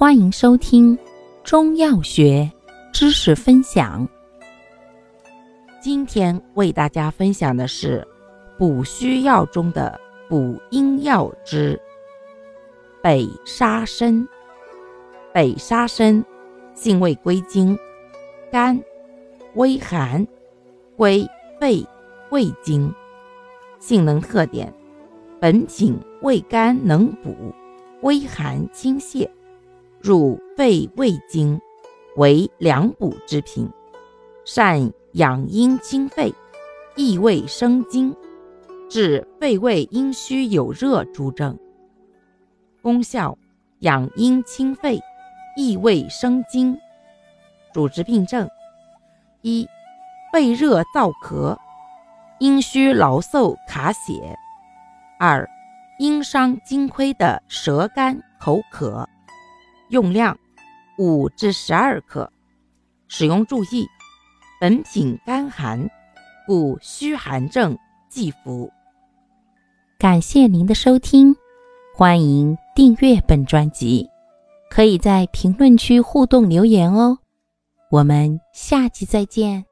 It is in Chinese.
欢迎收听中药学知识分享。今天为大家分享的是补虚药中的补阴药之北沙参。北沙参性味归经：甘，微寒，归肺、胃经。性能特点：本品味甘能补，微寒清泻。入肺胃经，为两补之品，善养阴清肺，益胃生津，治肺胃阴虚有热诸症。功效：养阴清肺，益胃生津。主治病症：一、肺热燥咳，阴虚劳嗽卡血；二、阴伤津亏的舌干口渴。用量五至十二克。使用注意：本品干寒，故虚寒症忌服。感谢您的收听，欢迎订阅本专辑，可以在评论区互动留言哦。我们下期再见。